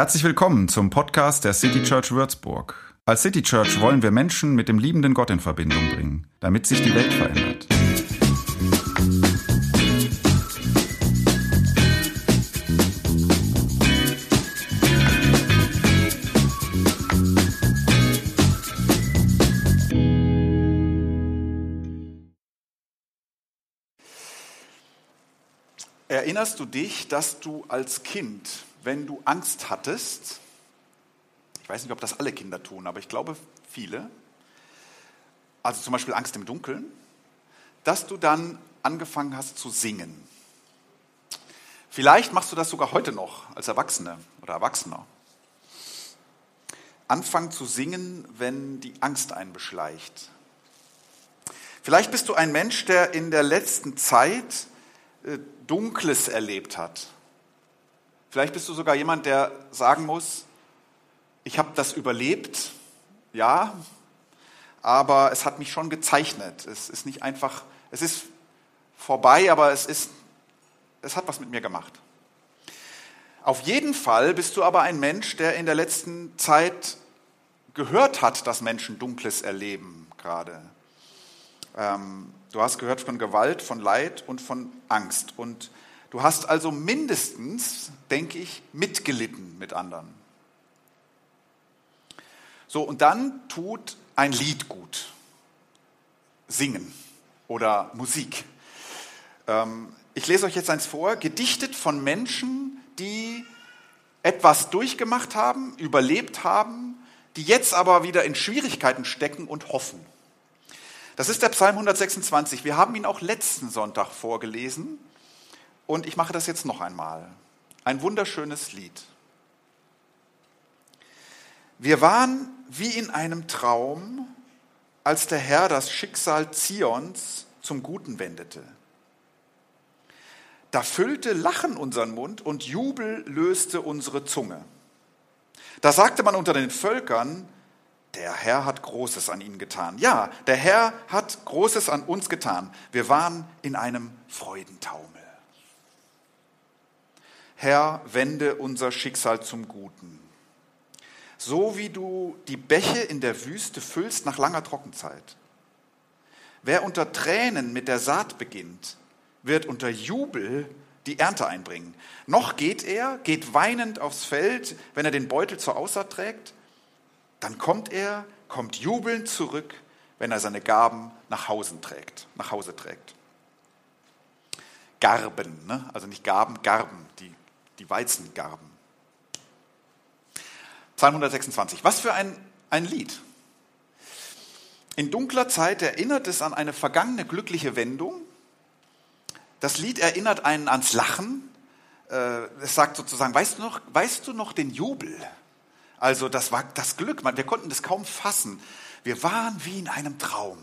Herzlich willkommen zum Podcast der City Church Würzburg. Als City Church wollen wir Menschen mit dem liebenden Gott in Verbindung bringen, damit sich die Welt verändert. Erinnerst du dich, dass du als Kind, wenn du Angst hattest, ich weiß nicht, ob das alle Kinder tun, aber ich glaube viele, also zum Beispiel Angst im Dunkeln, dass du dann angefangen hast zu singen. Vielleicht machst du das sogar heute noch als Erwachsene oder Erwachsener. Anfangen zu singen, wenn die Angst einen beschleicht. Vielleicht bist du ein Mensch, der in der letzten Zeit äh, Dunkles erlebt hat. Vielleicht bist du sogar jemand, der sagen muss, ich habe das überlebt, ja, aber es hat mich schon gezeichnet. Es ist nicht einfach, es ist vorbei, aber es ist, es hat was mit mir gemacht. Auf jeden Fall bist du aber ein Mensch, der in der letzten Zeit gehört hat, dass Menschen Dunkles erleben gerade. Ähm, Du hast gehört von Gewalt, von Leid und von Angst. Und du hast also mindestens, denke ich, mitgelitten mit anderen. So, und dann tut ein Lied gut. Singen oder Musik. Ähm, ich lese euch jetzt eins vor, gedichtet von Menschen, die etwas durchgemacht haben, überlebt haben, die jetzt aber wieder in Schwierigkeiten stecken und hoffen. Das ist der Psalm 126. Wir haben ihn auch letzten Sonntag vorgelesen und ich mache das jetzt noch einmal. Ein wunderschönes Lied. Wir waren wie in einem Traum, als der Herr das Schicksal Zions zum Guten wendete. Da füllte Lachen unseren Mund und Jubel löste unsere Zunge. Da sagte man unter den Völkern, der Herr hat Großes an ihnen getan. Ja, der Herr hat Großes an uns getan. Wir waren in einem Freudentaumel. Herr, wende unser Schicksal zum Guten. So wie du die Bäche in der Wüste füllst nach langer Trockenzeit. Wer unter Tränen mit der Saat beginnt, wird unter Jubel die Ernte einbringen. Noch geht er, geht weinend aufs Feld, wenn er den Beutel zur Aussaat trägt dann kommt er, kommt jubelnd zurück, wenn er seine Gaben nach Hause trägt. Nach Hause trägt. Garben, ne? also nicht Gaben, Garben, die, die Weizengarben. Psalm 126. Was für ein, ein Lied. In dunkler Zeit erinnert es an eine vergangene glückliche Wendung. Das Lied erinnert einen ans Lachen. Äh, es sagt sozusagen, weißt du noch, weißt du noch den Jubel? Also das war das Glück, wir konnten das kaum fassen. Wir waren wie in einem Traum.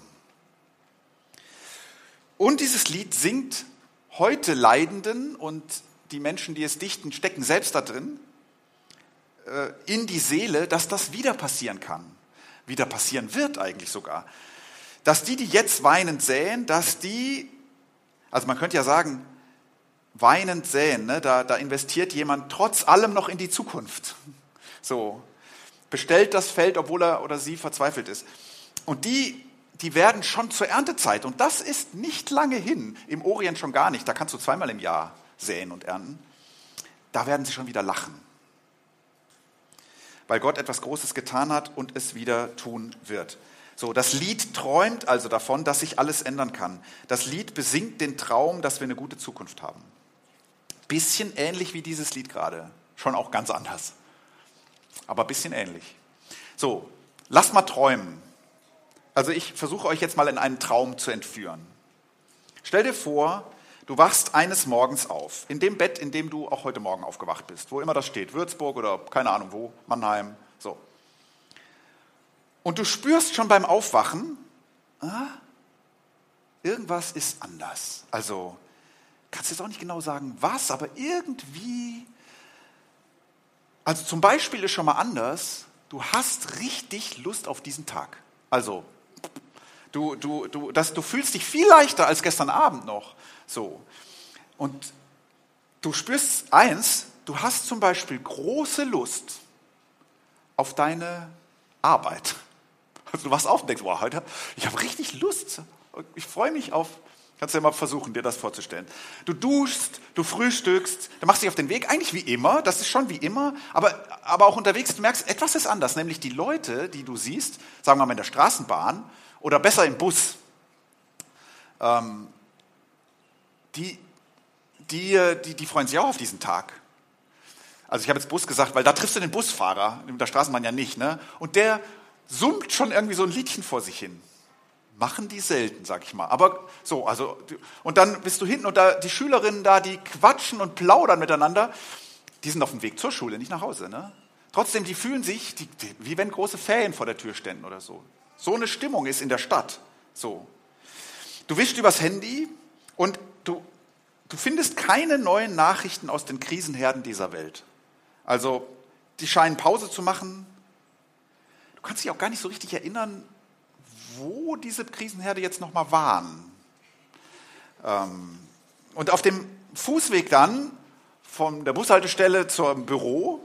Und dieses Lied singt heute Leidenden und die Menschen, die es dichten, stecken selbst da drin, äh, in die Seele, dass das wieder passieren kann. Wieder passieren wird eigentlich sogar. Dass die, die jetzt weinend säen, dass die, also man könnte ja sagen, weinend säen, ne, da, da investiert jemand trotz allem noch in die Zukunft. So, bestellt das Feld, obwohl er oder sie verzweifelt ist. Und die, die werden schon zur Erntezeit. Und das ist nicht lange hin. Im Orient schon gar nicht. Da kannst du zweimal im Jahr säen und ernten. Da werden sie schon wieder lachen. Weil Gott etwas Großes getan hat und es wieder tun wird. So, das Lied träumt also davon, dass sich alles ändern kann. Das Lied besingt den Traum, dass wir eine gute Zukunft haben. Bisschen ähnlich wie dieses Lied gerade. Schon auch ganz anders aber bisschen ähnlich. So, lasst mal träumen. Also ich versuche euch jetzt mal in einen Traum zu entführen. Stell dir vor, du wachst eines Morgens auf, in dem Bett, in dem du auch heute Morgen aufgewacht bist, wo immer das steht, Würzburg oder keine Ahnung wo, Mannheim, so. Und du spürst schon beim Aufwachen, ah, irgendwas ist anders. Also kannst jetzt auch nicht genau sagen, was, aber irgendwie also zum Beispiel ist schon mal anders, du hast richtig Lust auf diesen Tag. Also du, du, du, das, du fühlst dich viel leichter als gestern Abend noch. So. Und du spürst eins, du hast zum Beispiel große Lust auf deine Arbeit. Also du wachst auf und denkst, wow, heute, ich habe richtig Lust. Ich freue mich auf, kannst du ja mal versuchen, dir das vorzustellen. Du duschst, du frühstückst, du machst dich auf den Weg, eigentlich wie immer, das ist schon wie immer, aber, aber auch unterwegs, du merkst, etwas ist anders, nämlich die Leute, die du siehst, sagen wir mal in der Straßenbahn oder besser im Bus, ähm, die, die, die, die freuen sich auch auf diesen Tag. Also ich habe jetzt Bus gesagt, weil da triffst du den Busfahrer, der Straßenbahn ja nicht, ne? Und der summt schon irgendwie so ein Liedchen vor sich hin. Machen die selten, sag ich mal. Aber so, also, und dann bist du hinten und da, die Schülerinnen da, die quatschen und plaudern miteinander. Die sind auf dem Weg zur Schule, nicht nach Hause, ne? Trotzdem, die fühlen sich, die, die, wie wenn große Ferien vor der Tür ständen oder so. So eine Stimmung ist in der Stadt. So. Du wischst übers Handy und du, du findest keine neuen Nachrichten aus den Krisenherden dieser Welt. Also, die scheinen Pause zu machen, kannst dich auch gar nicht so richtig erinnern, wo diese Krisenherde jetzt nochmal waren. Ähm, und auf dem Fußweg dann von der Bushaltestelle zum Büro,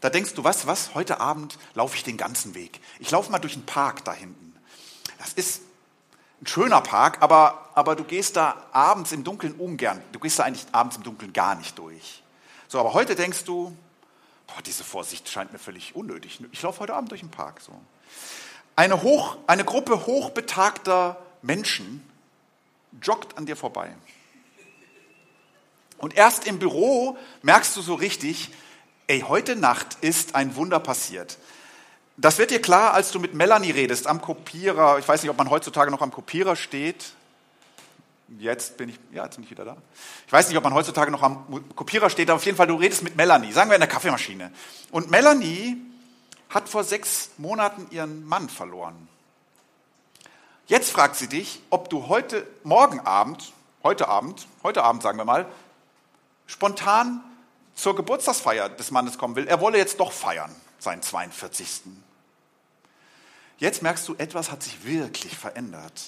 da denkst du, was, was, heute Abend laufe ich den ganzen Weg. Ich laufe mal durch den Park da hinten. Das ist ein schöner Park, aber, aber du gehst da abends im Dunkeln ungern. Du gehst da eigentlich abends im Dunkeln gar nicht durch. So, aber heute denkst du, boah, diese Vorsicht scheint mir völlig unnötig. Ich laufe heute Abend durch den Park. So. Eine, hoch, eine Gruppe hochbetagter Menschen joggt an dir vorbei. Und erst im Büro merkst du so richtig, ey, heute Nacht ist ein Wunder passiert. Das wird dir klar, als du mit Melanie redest am Kopierer. Ich weiß nicht, ob man heutzutage noch am Kopierer steht. Jetzt bin ich, ja, jetzt bin ich wieder da. Ich weiß nicht, ob man heutzutage noch am Kopierer steht, aber auf jeden Fall, du redest mit Melanie, sagen wir in der Kaffeemaschine. Und Melanie hat vor sechs Monaten ihren Mann verloren. Jetzt fragt sie dich, ob du heute, morgen Abend, heute Abend, heute Abend sagen wir mal, spontan zur Geburtstagsfeier des Mannes kommen will. Er wolle jetzt doch feiern, seinen 42. Jetzt merkst du, etwas hat sich wirklich verändert.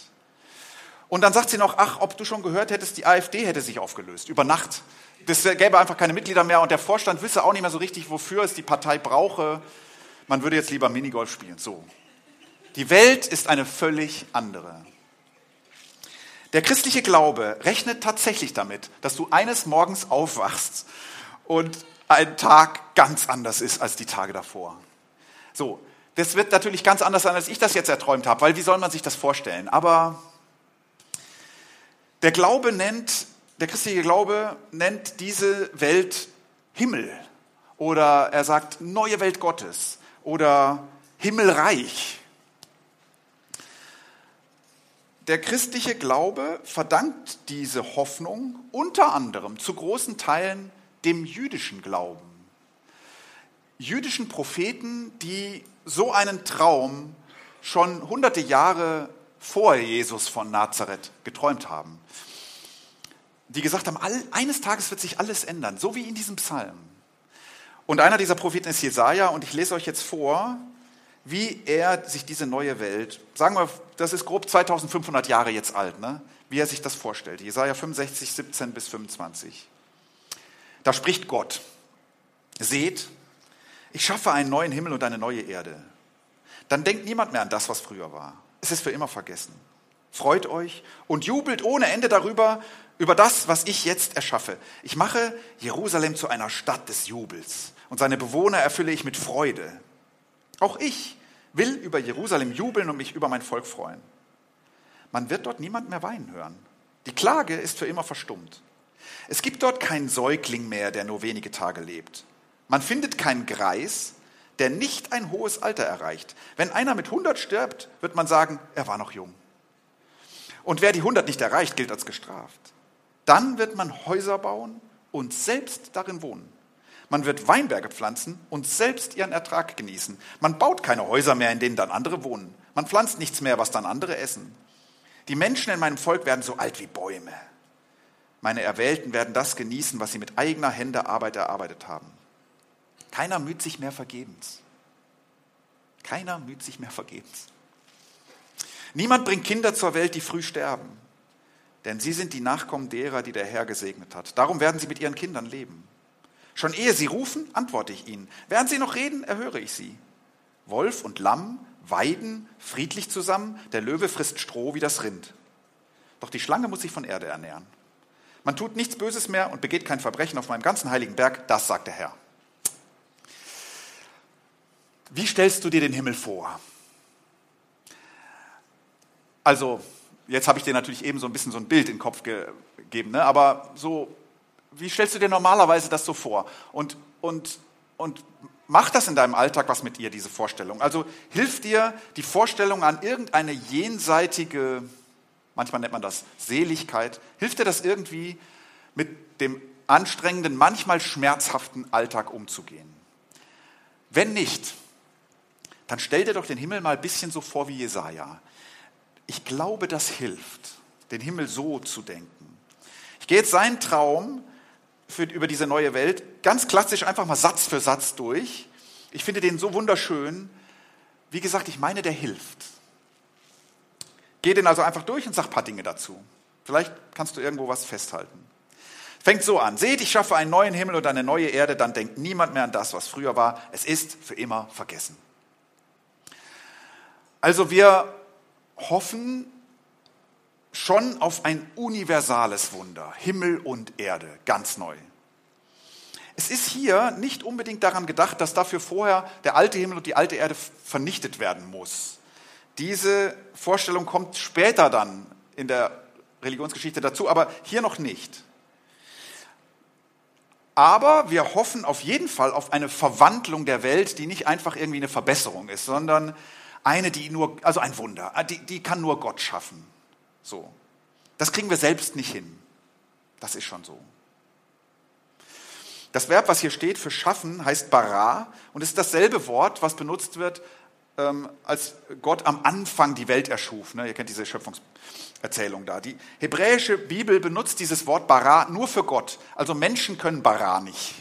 Und dann sagt sie noch, ach, ob du schon gehört hättest, die AfD hätte sich aufgelöst, über Nacht. Das gäbe einfach keine Mitglieder mehr und der Vorstand wisse auch nicht mehr so richtig, wofür es die Partei brauche. Man würde jetzt lieber Minigolf spielen. So. Die Welt ist eine völlig andere. Der christliche Glaube rechnet tatsächlich damit, dass du eines Morgens aufwachst und ein Tag ganz anders ist als die Tage davor. So, das wird natürlich ganz anders sein, als ich das jetzt erträumt habe, weil wie soll man sich das vorstellen? Aber der Glaube nennt, der christliche Glaube nennt diese Welt Himmel oder er sagt neue Welt Gottes oder Himmelreich. Der christliche Glaube verdankt diese Hoffnung unter anderem zu großen Teilen dem jüdischen Glauben. Jüdischen Propheten, die so einen Traum schon hunderte Jahre vor Jesus von Nazareth geträumt haben. Die gesagt haben, eines Tages wird sich alles ändern, so wie in diesem Psalm. Und einer dieser Propheten ist Jesaja und ich lese euch jetzt vor, wie er sich diese neue Welt, sagen wir, das ist grob 2500 Jahre jetzt alt, ne? wie er sich das vorstellt. Jesaja 65, 17 bis 25. Da spricht Gott: Seht, ich schaffe einen neuen Himmel und eine neue Erde. Dann denkt niemand mehr an das, was früher war. Es ist für immer vergessen. Freut euch und jubelt ohne Ende darüber, über das, was ich jetzt erschaffe. Ich mache Jerusalem zu einer Stadt des Jubels und seine Bewohner erfülle ich mit Freude. Auch ich will über Jerusalem jubeln und mich über mein Volk freuen. Man wird dort niemand mehr weinen hören. Die Klage ist für immer verstummt. Es gibt dort keinen Säugling mehr, der nur wenige Tage lebt. Man findet keinen Greis, der nicht ein hohes Alter erreicht. Wenn einer mit 100 stirbt, wird man sagen, er war noch jung. Und wer die 100 nicht erreicht, gilt als gestraft. Dann wird man Häuser bauen und selbst darin wohnen. Man wird Weinberge pflanzen und selbst ihren Ertrag genießen. Man baut keine Häuser mehr, in denen dann andere wohnen. Man pflanzt nichts mehr, was dann andere essen. Die Menschen in meinem Volk werden so alt wie Bäume. Meine Erwählten werden das genießen, was sie mit eigener Hände Arbeit erarbeitet haben. Keiner müht sich mehr vergebens. Keiner müht sich mehr vergebens. Niemand bringt Kinder zur Welt, die früh sterben, denn sie sind die Nachkommen derer, die der Herr gesegnet hat. Darum werden sie mit ihren Kindern leben. Schon ehe sie rufen, antworte ich ihnen. Während sie noch reden, erhöre ich sie. Wolf und Lamm weiden friedlich zusammen, der Löwe frisst Stroh wie das Rind. Doch die Schlange muss sich von Erde ernähren. Man tut nichts Böses mehr und begeht kein Verbrechen auf meinem ganzen heiligen Berg, das sagt der Herr. Wie stellst du dir den Himmel vor? Also, jetzt habe ich dir natürlich eben so ein bisschen so ein Bild in den Kopf gegeben, ne? aber so, wie stellst du dir normalerweise das so vor? Und, und, und Macht das in deinem Alltag was mit dir, diese Vorstellung? Also hilft dir die Vorstellung an irgendeine jenseitige, manchmal nennt man das Seligkeit, hilft dir das irgendwie mit dem anstrengenden, manchmal schmerzhaften Alltag umzugehen? Wenn nicht, dann stell dir doch den Himmel mal ein bisschen so vor wie Jesaja. Ich glaube, das hilft, den Himmel so zu denken. Ich gehe jetzt seinen Traum für, über diese neue Welt ganz klassisch einfach mal Satz für Satz durch. Ich finde den so wunderschön. Wie gesagt, ich meine, der hilft. Geh den also einfach durch und sag ein paar Dinge dazu. Vielleicht kannst du irgendwo was festhalten. Fängt so an. Seht, ich schaffe einen neuen Himmel und eine neue Erde, dann denkt niemand mehr an das, was früher war. Es ist für immer vergessen. Also wir hoffen schon auf ein universales Wunder, Himmel und Erde, ganz neu. Es ist hier nicht unbedingt daran gedacht, dass dafür vorher der alte Himmel und die alte Erde vernichtet werden muss. Diese Vorstellung kommt später dann in der Religionsgeschichte dazu, aber hier noch nicht. Aber wir hoffen auf jeden Fall auf eine Verwandlung der Welt, die nicht einfach irgendwie eine Verbesserung ist, sondern eine, die nur, also ein Wunder, die, die kann nur Gott schaffen. So. Das kriegen wir selbst nicht hin. Das ist schon so. Das Verb, was hier steht für schaffen, heißt bara und ist dasselbe Wort, was benutzt wird, ähm, als Gott am Anfang die Welt erschuf. Ne? Ihr kennt diese Schöpfungserzählung da. Die hebräische Bibel benutzt dieses Wort bara nur für Gott. Also Menschen können bara nicht.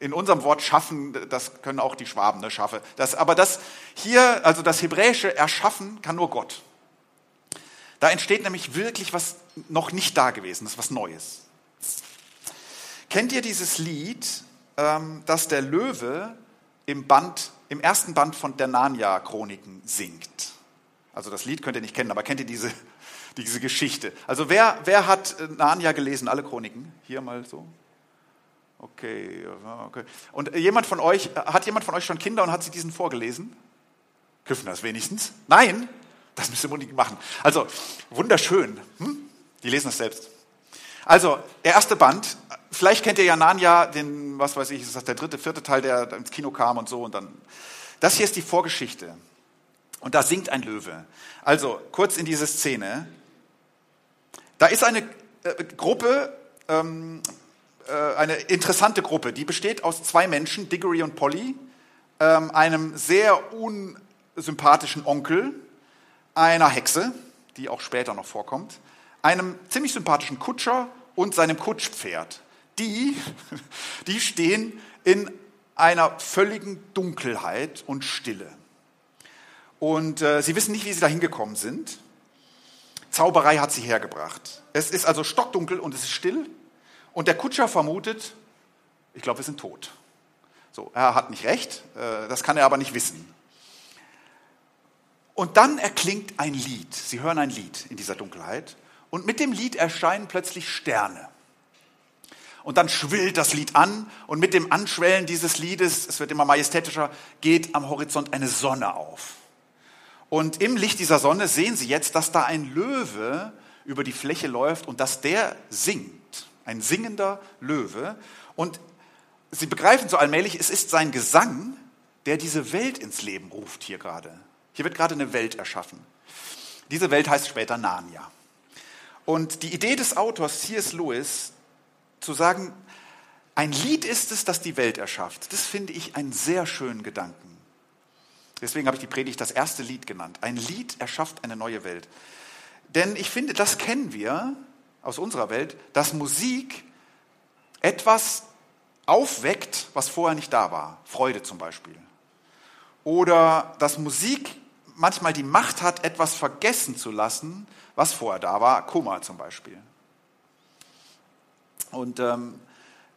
In unserem Wort schaffen, das können auch die Schwaben, ne, schaffe. Das, aber das hier, also das hebräische Erschaffen, kann nur Gott. Da entsteht nämlich wirklich was noch nicht da gewesen, das ist was Neues. Kennt ihr dieses Lied, ähm, das der Löwe im, Band, im ersten Band von der Narnia-Chroniken singt? Also das Lied könnt ihr nicht kennen, aber kennt ihr diese, diese Geschichte? Also wer, wer hat äh, Narnia gelesen, alle Chroniken? Hier mal so. Okay, okay. Und jemand von euch, hat jemand von euch schon Kinder und hat sie diesen vorgelesen? Dürfen das wenigstens? Nein? Das müsst ihr unbedingt machen. Also, wunderschön. Hm? Die lesen das selbst. Also, der erste Band. Vielleicht kennt ihr ja Narnia, den, was weiß ich, ist das der dritte, vierte Teil, der ins Kino kam und so. Und dann. Das hier ist die Vorgeschichte. Und da singt ein Löwe. Also, kurz in diese Szene. Da ist eine äh, Gruppe, ähm, äh, eine interessante Gruppe, die besteht aus zwei Menschen, Diggory und Polly, ähm, einem sehr unsympathischen Onkel, einer Hexe, die auch später noch vorkommt, einem ziemlich sympathischen Kutscher und seinem Kutschpferd. Die, die stehen in einer völligen Dunkelheit und Stille. Und äh, sie wissen nicht, wie sie da hingekommen sind. Zauberei hat sie hergebracht. Es ist also stockdunkel und es ist still. Und der Kutscher vermutet, ich glaube, wir sind tot. So, er hat nicht recht, äh, das kann er aber nicht wissen. Und dann erklingt ein Lied. Sie hören ein Lied in dieser Dunkelheit. Und mit dem Lied erscheinen plötzlich Sterne. Und dann schwillt das Lied an und mit dem Anschwellen dieses Liedes, es wird immer majestätischer, geht am Horizont eine Sonne auf. Und im Licht dieser Sonne sehen Sie jetzt, dass da ein Löwe über die Fläche läuft und dass der singt. Ein singender Löwe. Und Sie begreifen so allmählich, es ist sein Gesang, der diese Welt ins Leben ruft hier gerade. Hier wird gerade eine Welt erschaffen. Diese Welt heißt später Narnia. Und die Idee des Autors C.S. Lewis, zu sagen, ein Lied ist es, das die Welt erschafft, das finde ich einen sehr schönen Gedanken. Deswegen habe ich die Predigt das erste Lied genannt. Ein Lied erschafft eine neue Welt. Denn ich finde, das kennen wir aus unserer Welt, dass Musik etwas aufweckt, was vorher nicht da war. Freude zum Beispiel. Oder dass Musik manchmal die Macht hat, etwas vergessen zu lassen, was vorher da war, Kummer zum Beispiel. Und ähm,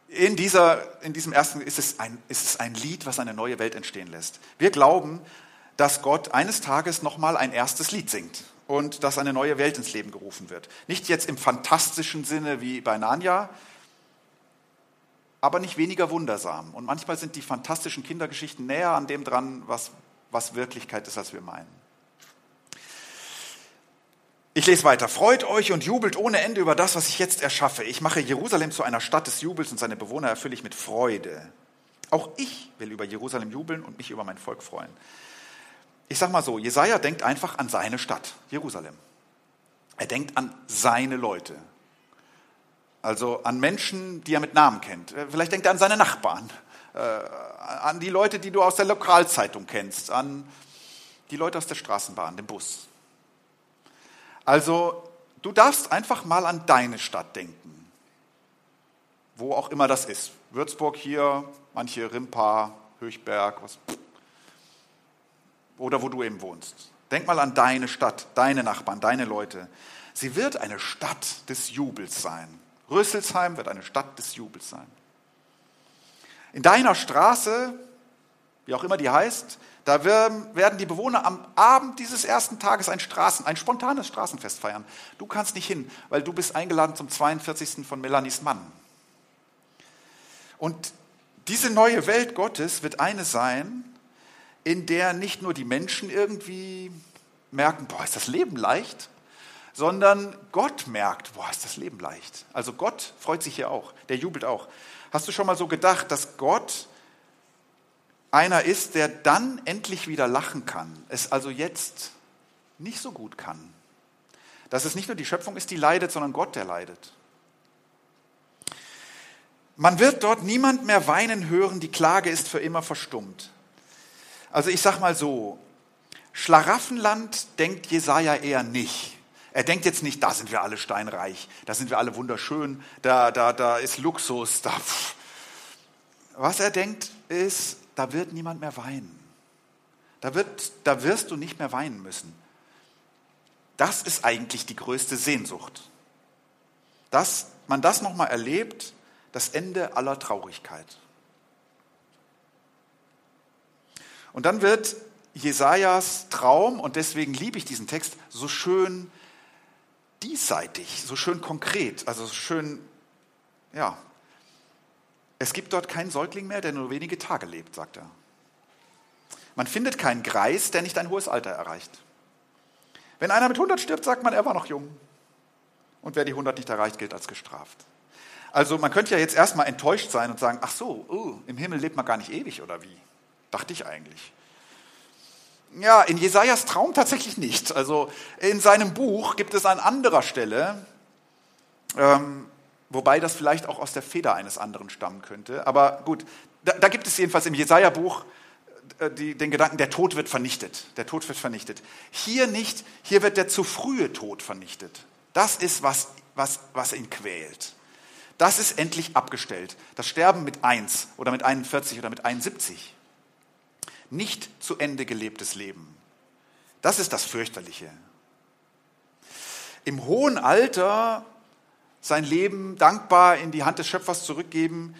in, dieser, in diesem ersten ist es, ein, ist es ein Lied, was eine neue Welt entstehen lässt. Wir glauben, dass Gott eines Tages nochmal ein erstes Lied singt und dass eine neue Welt ins Leben gerufen wird. Nicht jetzt im fantastischen Sinne wie bei Narnia, aber nicht weniger wundersam. Und manchmal sind die fantastischen Kindergeschichten näher an dem dran, was, was Wirklichkeit ist, als wir meinen. Ich lese weiter. Freut euch und jubelt ohne Ende über das, was ich jetzt erschaffe. Ich mache Jerusalem zu einer Stadt des Jubels und seine Bewohner erfülle ich mit Freude. Auch ich will über Jerusalem jubeln und mich über mein Volk freuen. Ich sage mal so, Jesaja denkt einfach an seine Stadt, Jerusalem. Er denkt an seine Leute. Also an Menschen, die er mit Namen kennt. Vielleicht denkt er an seine Nachbarn, äh, an die Leute, die du aus der Lokalzeitung kennst, an die Leute aus der Straßenbahn, dem Bus. Also du darfst einfach mal an deine Stadt denken, wo auch immer das ist. Würzburg hier, manche Rimpa, Höchberg, was, oder wo du eben wohnst. Denk mal an deine Stadt, deine Nachbarn, deine Leute. Sie wird eine Stadt des Jubels sein. Rüsselsheim wird eine Stadt des Jubels sein. In deiner Straße, wie auch immer die heißt, da werden die Bewohner am Abend dieses ersten Tages ein Straßen, ein spontanes Straßenfest feiern. Du kannst nicht hin, weil du bist eingeladen zum 42. von Melanies Mann. Und diese neue Welt Gottes wird eine sein, in der nicht nur die Menschen irgendwie merken, boah, ist das Leben leicht, sondern Gott merkt, boah, ist das Leben leicht. Also Gott freut sich hier auch, der jubelt auch. Hast du schon mal so gedacht, dass Gott einer ist, der dann endlich wieder lachen kann, es also jetzt nicht so gut kann. Dass es nicht nur die Schöpfung ist, die leidet, sondern Gott, der leidet. Man wird dort niemand mehr weinen hören, die Klage ist für immer verstummt. Also ich sag mal so, Schlaraffenland denkt Jesaja eher nicht. Er denkt jetzt nicht, da sind wir alle steinreich, da sind wir alle wunderschön, da, da, da ist Luxus, da. Was er denkt ist, da wird niemand mehr weinen. Da, wird, da wirst du nicht mehr weinen müssen. Das ist eigentlich die größte Sehnsucht. Dass man das nochmal erlebt, das Ende aller Traurigkeit. Und dann wird Jesajas Traum, und deswegen liebe ich diesen Text, so schön diesseitig, so schön konkret, also so schön, ja, es gibt dort keinen Säugling mehr, der nur wenige Tage lebt, sagt er. Man findet keinen Greis, der nicht ein hohes Alter erreicht. Wenn einer mit 100 stirbt, sagt man, er war noch jung. Und wer die 100 nicht erreicht, gilt als gestraft. Also man könnte ja jetzt erstmal enttäuscht sein und sagen, ach so, oh, im Himmel lebt man gar nicht ewig oder wie? Dachte ich eigentlich. Ja, in Jesajas Traum tatsächlich nicht. Also in seinem Buch gibt es an anderer Stelle ähm, Wobei das vielleicht auch aus der Feder eines anderen stammen könnte. Aber gut, da, da gibt es jedenfalls im Jesaja-Buch äh, den Gedanken, der Tod wird vernichtet. Der Tod wird vernichtet. Hier nicht, hier wird der zu frühe Tod vernichtet. Das ist, was, was, was ihn quält. Das ist endlich abgestellt. Das Sterben mit 1 oder mit 41 oder mit 71. Nicht zu Ende gelebtes Leben. Das ist das Fürchterliche. Im hohen Alter sein Leben dankbar in die Hand des Schöpfers zurückgeben,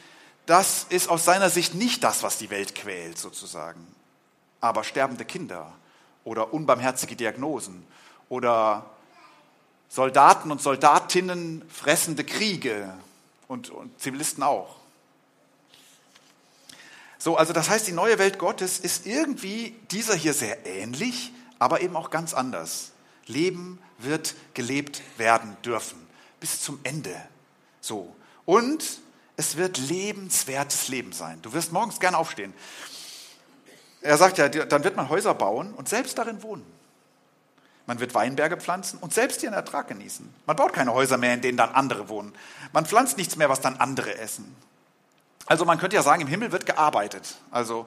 das ist aus seiner Sicht nicht das, was die Welt quält, sozusagen. Aber sterbende Kinder oder unbarmherzige Diagnosen oder Soldaten und Soldatinnen fressende Kriege und, und Zivilisten auch. So, also das heißt, die neue Welt Gottes ist irgendwie dieser hier sehr ähnlich, aber eben auch ganz anders. Leben wird gelebt werden dürfen bis zum Ende. So. Und es wird lebenswertes Leben sein. Du wirst morgens gern aufstehen. Er sagt ja, dann wird man Häuser bauen und selbst darin wohnen. Man wird Weinberge pflanzen und selbst ihren Ertrag genießen. Man baut keine Häuser mehr, in denen dann andere wohnen. Man pflanzt nichts mehr, was dann andere essen. Also man könnte ja sagen, im Himmel wird gearbeitet. Also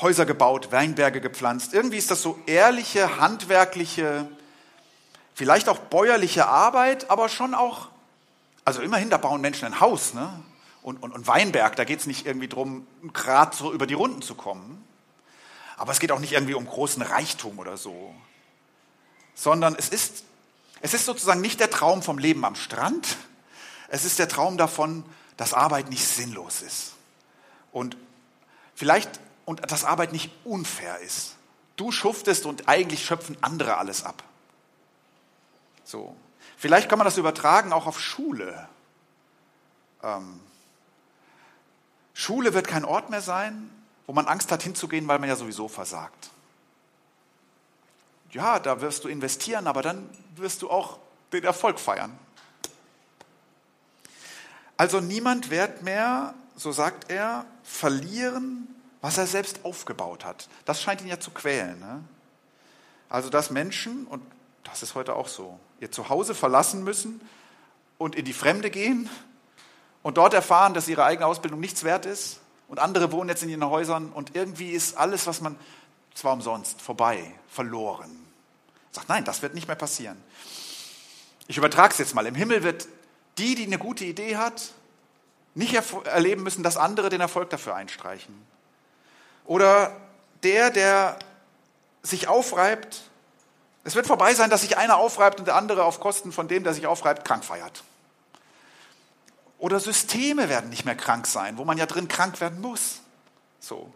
Häuser gebaut, Weinberge gepflanzt. Irgendwie ist das so ehrliche, handwerkliche vielleicht auch bäuerliche Arbeit, aber schon auch, also immerhin, da bauen Menschen ein Haus, ne? Und, und, und Weinberg, da geht es nicht irgendwie darum, gerade so über die Runden zu kommen. Aber es geht auch nicht irgendwie um großen Reichtum oder so. Sondern es ist, es ist sozusagen nicht der Traum vom Leben am Strand. Es ist der Traum davon, dass Arbeit nicht sinnlos ist. Und vielleicht, und dass Arbeit nicht unfair ist. Du schuftest und eigentlich schöpfen andere alles ab. So. Vielleicht kann man das übertragen auch auf Schule. Ähm, Schule wird kein Ort mehr sein, wo man Angst hat hinzugehen, weil man ja sowieso versagt. Ja, da wirst du investieren, aber dann wirst du auch den Erfolg feiern. Also niemand wird mehr, so sagt er, verlieren, was er selbst aufgebaut hat. Das scheint ihn ja zu quälen. Ne? Also dass Menschen, und das ist heute auch so, ihr Zuhause verlassen müssen und in die Fremde gehen und dort erfahren, dass ihre eigene Ausbildung nichts wert ist und andere wohnen jetzt in ihren Häusern und irgendwie ist alles, was man, zwar umsonst, vorbei, verloren. Sagt, nein, das wird nicht mehr passieren. Ich übertrage es jetzt mal. Im Himmel wird die, die eine gute Idee hat, nicht erleben müssen, dass andere den Erfolg dafür einstreichen. Oder der, der sich aufreibt, es wird vorbei sein, dass sich einer aufreibt und der andere auf Kosten von dem, der sich aufreibt, krank feiert. Oder Systeme werden nicht mehr krank sein, wo man ja drin krank werden muss. So.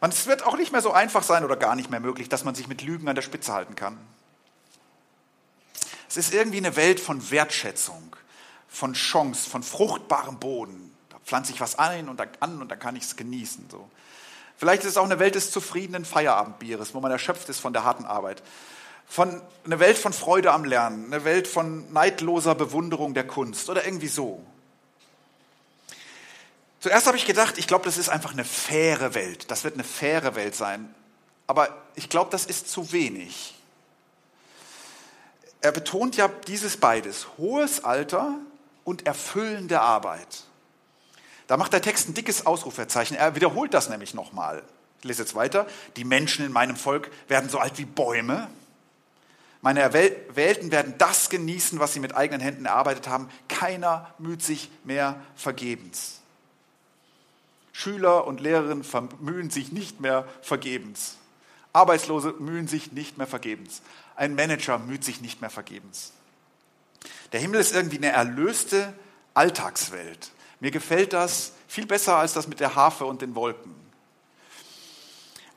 Es wird auch nicht mehr so einfach sein oder gar nicht mehr möglich, dass man sich mit Lügen an der Spitze halten kann. Es ist irgendwie eine Welt von Wertschätzung, von Chance, von fruchtbarem Boden. Da pflanze ich was ein und dann an und dann kann ich es genießen. So. Vielleicht ist es auch eine Welt des zufriedenen Feierabendbieres, wo man erschöpft ist von der harten Arbeit. Von, eine Welt von Freude am Lernen, eine Welt von neidloser Bewunderung der Kunst oder irgendwie so. Zuerst habe ich gedacht, ich glaube, das ist einfach eine faire Welt. Das wird eine faire Welt sein. Aber ich glaube, das ist zu wenig. Er betont ja dieses beides, hohes Alter und erfüllende Arbeit. Da macht der Text ein dickes Ausrufezeichen. Er wiederholt das nämlich nochmal. Ich lese jetzt weiter. Die Menschen in meinem Volk werden so alt wie Bäume. Meine Erwählten werden das genießen, was sie mit eigenen Händen erarbeitet haben. Keiner müht sich mehr vergebens. Schüler und Lehrerinnen mühen sich nicht mehr vergebens. Arbeitslose mühen sich nicht mehr vergebens. Ein Manager müht sich nicht mehr vergebens. Der Himmel ist irgendwie eine erlöste Alltagswelt. Mir gefällt das viel besser als das mit der Harfe und den Wolken.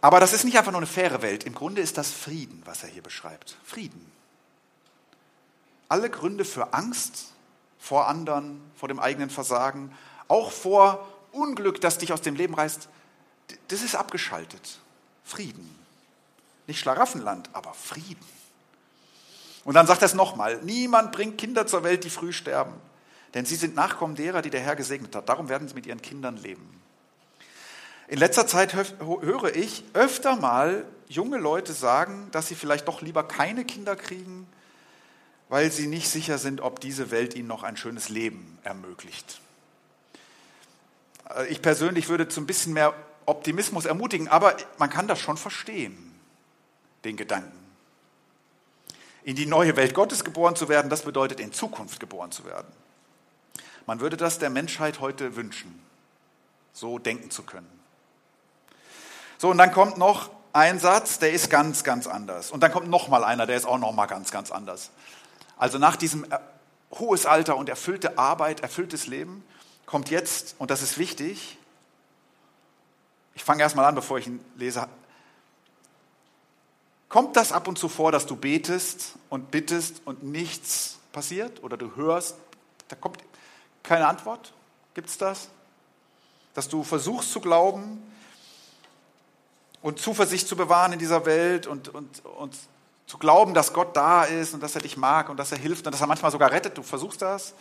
Aber das ist nicht einfach nur eine faire Welt. Im Grunde ist das Frieden, was er hier beschreibt. Frieden. Alle Gründe für Angst vor anderen, vor dem eigenen Versagen, auch vor Unglück, das dich aus dem Leben reißt, das ist abgeschaltet. Frieden. Nicht Schlaraffenland, aber Frieden. Und dann sagt er es nochmal, niemand bringt Kinder zur Welt, die früh sterben, denn sie sind Nachkommen derer, die der Herr gesegnet hat. Darum werden sie mit ihren Kindern leben. In letzter Zeit höre ich öfter mal junge Leute sagen, dass sie vielleicht doch lieber keine Kinder kriegen, weil sie nicht sicher sind, ob diese Welt ihnen noch ein schönes Leben ermöglicht. Ich persönlich würde zu ein bisschen mehr Optimismus ermutigen, aber man kann das schon verstehen, den Gedanken. In die neue Welt Gottes geboren zu werden, das bedeutet in Zukunft geboren zu werden. Man würde das der Menschheit heute wünschen, so denken zu können. So, und dann kommt noch ein Satz, der ist ganz, ganz anders. Und dann kommt noch mal einer, der ist auch noch mal ganz, ganz anders. Also nach diesem äh, hohes Alter und erfüllte Arbeit, erfülltes Leben, kommt jetzt, und das ist wichtig, ich fange erstmal an, bevor ich ihn lese, Kommt das ab und zu vor, dass du betest und bittest und nichts passiert? Oder du hörst, da kommt keine Antwort? Gibt es das? Dass du versuchst zu glauben und Zuversicht zu bewahren in dieser Welt und, und, und zu glauben, dass Gott da ist und dass er dich mag und dass er hilft und dass er manchmal sogar rettet. Du versuchst das.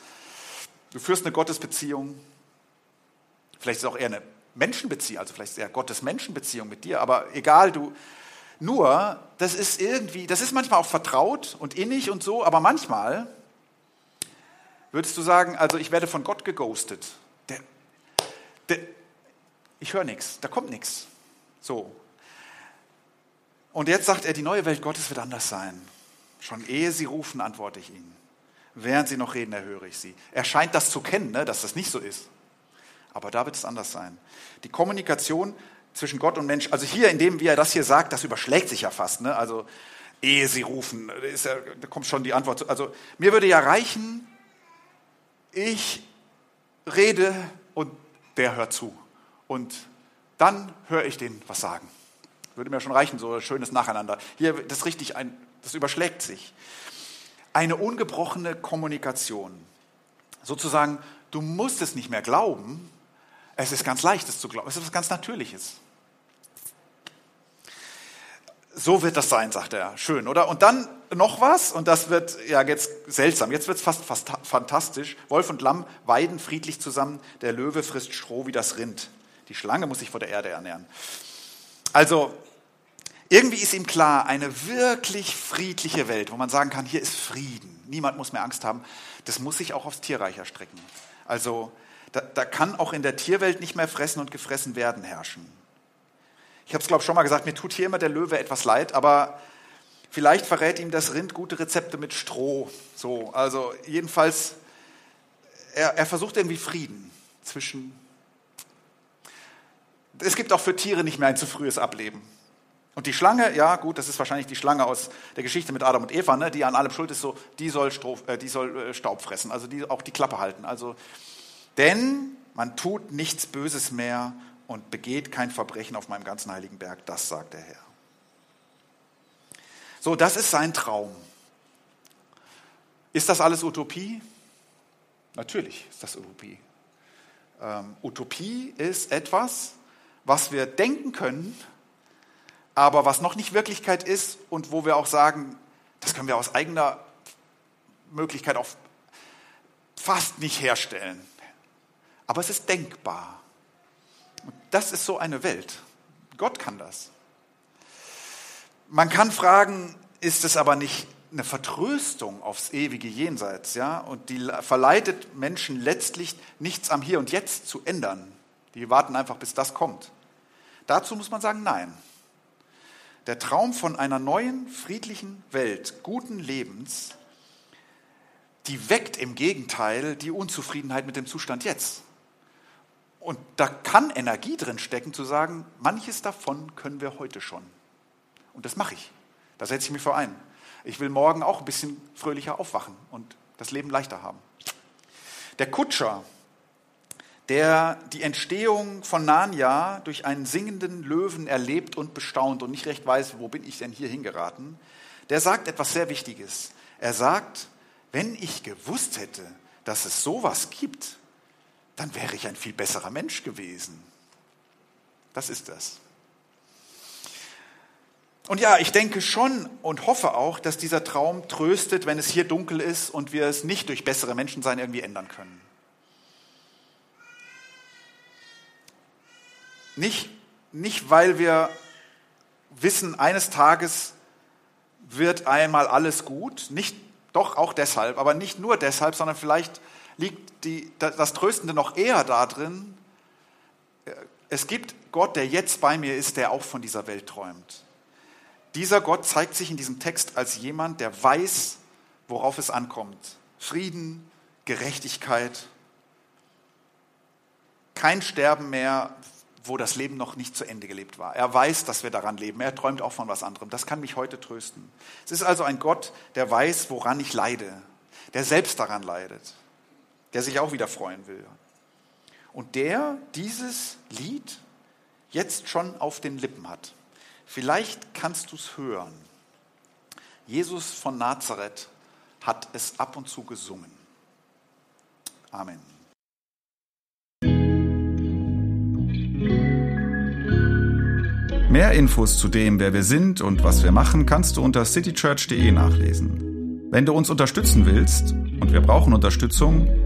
Du führst eine Gottesbeziehung. Vielleicht ist es auch eher eine Menschenbeziehung, also vielleicht ist es eher Gottes Menschenbeziehung mit dir, aber egal, du, nur, das ist irgendwie, das ist manchmal auch vertraut und innig und so, aber manchmal würdest du sagen, also ich werde von Gott geghostet. Der, der, ich höre nichts, da kommt nichts. So. Und jetzt sagt er, die neue Welt Gottes wird anders sein. Schon ehe sie rufen, antworte ich ihnen. Während sie noch reden, erhöre ich sie. Er scheint das zu kennen, ne, dass das nicht so ist. Aber da wird es anders sein. Die Kommunikation zwischen Gott und Mensch. Also hier, indem wie er das hier sagt, das überschlägt sich ja fast. Ne? Also ehe sie rufen, ja, da kommt schon die Antwort. Also mir würde ja reichen, ich rede und der hört zu. Und dann höre ich den was sagen. Würde mir schon reichen, so ein schönes Nacheinander. Hier, das richtig ein, das überschlägt sich. Eine ungebrochene Kommunikation. Sozusagen, du musst es nicht mehr glauben. Es ist ganz leicht, es zu glauben. Es ist was ganz Natürliches. So wird das sein, sagt er. Schön, oder? Und dann noch was, und das wird ja jetzt seltsam. Jetzt wird es fast, fast fantastisch. Wolf und Lamm weiden friedlich zusammen. Der Löwe frisst Stroh wie das Rind. Die Schlange muss sich vor der Erde ernähren. Also, irgendwie ist ihm klar, eine wirklich friedliche Welt, wo man sagen kann, hier ist Frieden, niemand muss mehr Angst haben, das muss sich auch aufs Tierreich erstrecken. Also, da, da kann auch in der Tierwelt nicht mehr fressen und gefressen werden herrschen. Ich habe es, glaube ich, schon mal gesagt, mir tut hier immer der Löwe etwas leid, aber vielleicht verrät ihm das Rind gute Rezepte mit Stroh. So, also jedenfalls, er, er versucht irgendwie Frieden zwischen. Es gibt auch für Tiere nicht mehr ein zu frühes Ableben. Und die Schlange, ja gut, das ist wahrscheinlich die Schlange aus der Geschichte mit Adam und Eva, ne, die an allem schuld ist, so, die soll, Stroh, äh, die soll äh, Staub fressen, also die auch die Klappe halten. Also, denn man tut nichts Böses mehr und begeht kein Verbrechen auf meinem ganzen heiligen Berg, das sagt der Herr. So, das ist sein Traum. Ist das alles Utopie? Natürlich ist das Utopie. Ähm, Utopie ist etwas, was wir denken können, aber was noch nicht Wirklichkeit ist und wo wir auch sagen, das können wir aus eigener Möglichkeit auch fast nicht herstellen. Aber es ist denkbar. Das ist so eine Welt. Gott kann das. Man kann fragen, ist es aber nicht eine Vertröstung aufs ewige Jenseits, ja? Und die verleitet Menschen letztlich nichts am Hier und Jetzt zu ändern. Die warten einfach, bis das kommt. Dazu muss man sagen, nein. Der Traum von einer neuen, friedlichen Welt, guten Lebens, die weckt im Gegenteil die Unzufriedenheit mit dem Zustand jetzt. Und da kann Energie drin stecken, zu sagen, manches davon können wir heute schon. Und das mache ich. Da setze ich mich vor ein. Ich will morgen auch ein bisschen fröhlicher aufwachen und das Leben leichter haben. Der Kutscher, der die Entstehung von Narnia durch einen singenden Löwen erlebt und bestaunt und nicht recht weiß, wo bin ich denn hier hingeraten, der sagt etwas sehr Wichtiges. Er sagt, wenn ich gewusst hätte, dass es sowas gibt, dann wäre ich ein viel besserer Mensch gewesen. Das ist das. Und ja, ich denke schon und hoffe auch, dass dieser Traum tröstet, wenn es hier dunkel ist und wir es nicht durch bessere Menschensein irgendwie ändern können. Nicht, nicht weil wir wissen, eines Tages wird einmal alles gut, nicht, doch auch deshalb, aber nicht nur deshalb, sondern vielleicht liegt die, das Tröstende noch eher darin, es gibt Gott, der jetzt bei mir ist, der auch von dieser Welt träumt. Dieser Gott zeigt sich in diesem Text als jemand, der weiß, worauf es ankommt. Frieden, Gerechtigkeit, kein Sterben mehr, wo das Leben noch nicht zu Ende gelebt war. Er weiß, dass wir daran leben. Er träumt auch von was anderem. Das kann mich heute trösten. Es ist also ein Gott, der weiß, woran ich leide, der selbst daran leidet der sich auch wieder freuen will. Und der dieses Lied jetzt schon auf den Lippen hat. Vielleicht kannst du es hören. Jesus von Nazareth hat es ab und zu gesungen. Amen. Mehr Infos zu dem, wer wir sind und was wir machen, kannst du unter citychurch.de nachlesen. Wenn du uns unterstützen willst, und wir brauchen Unterstützung,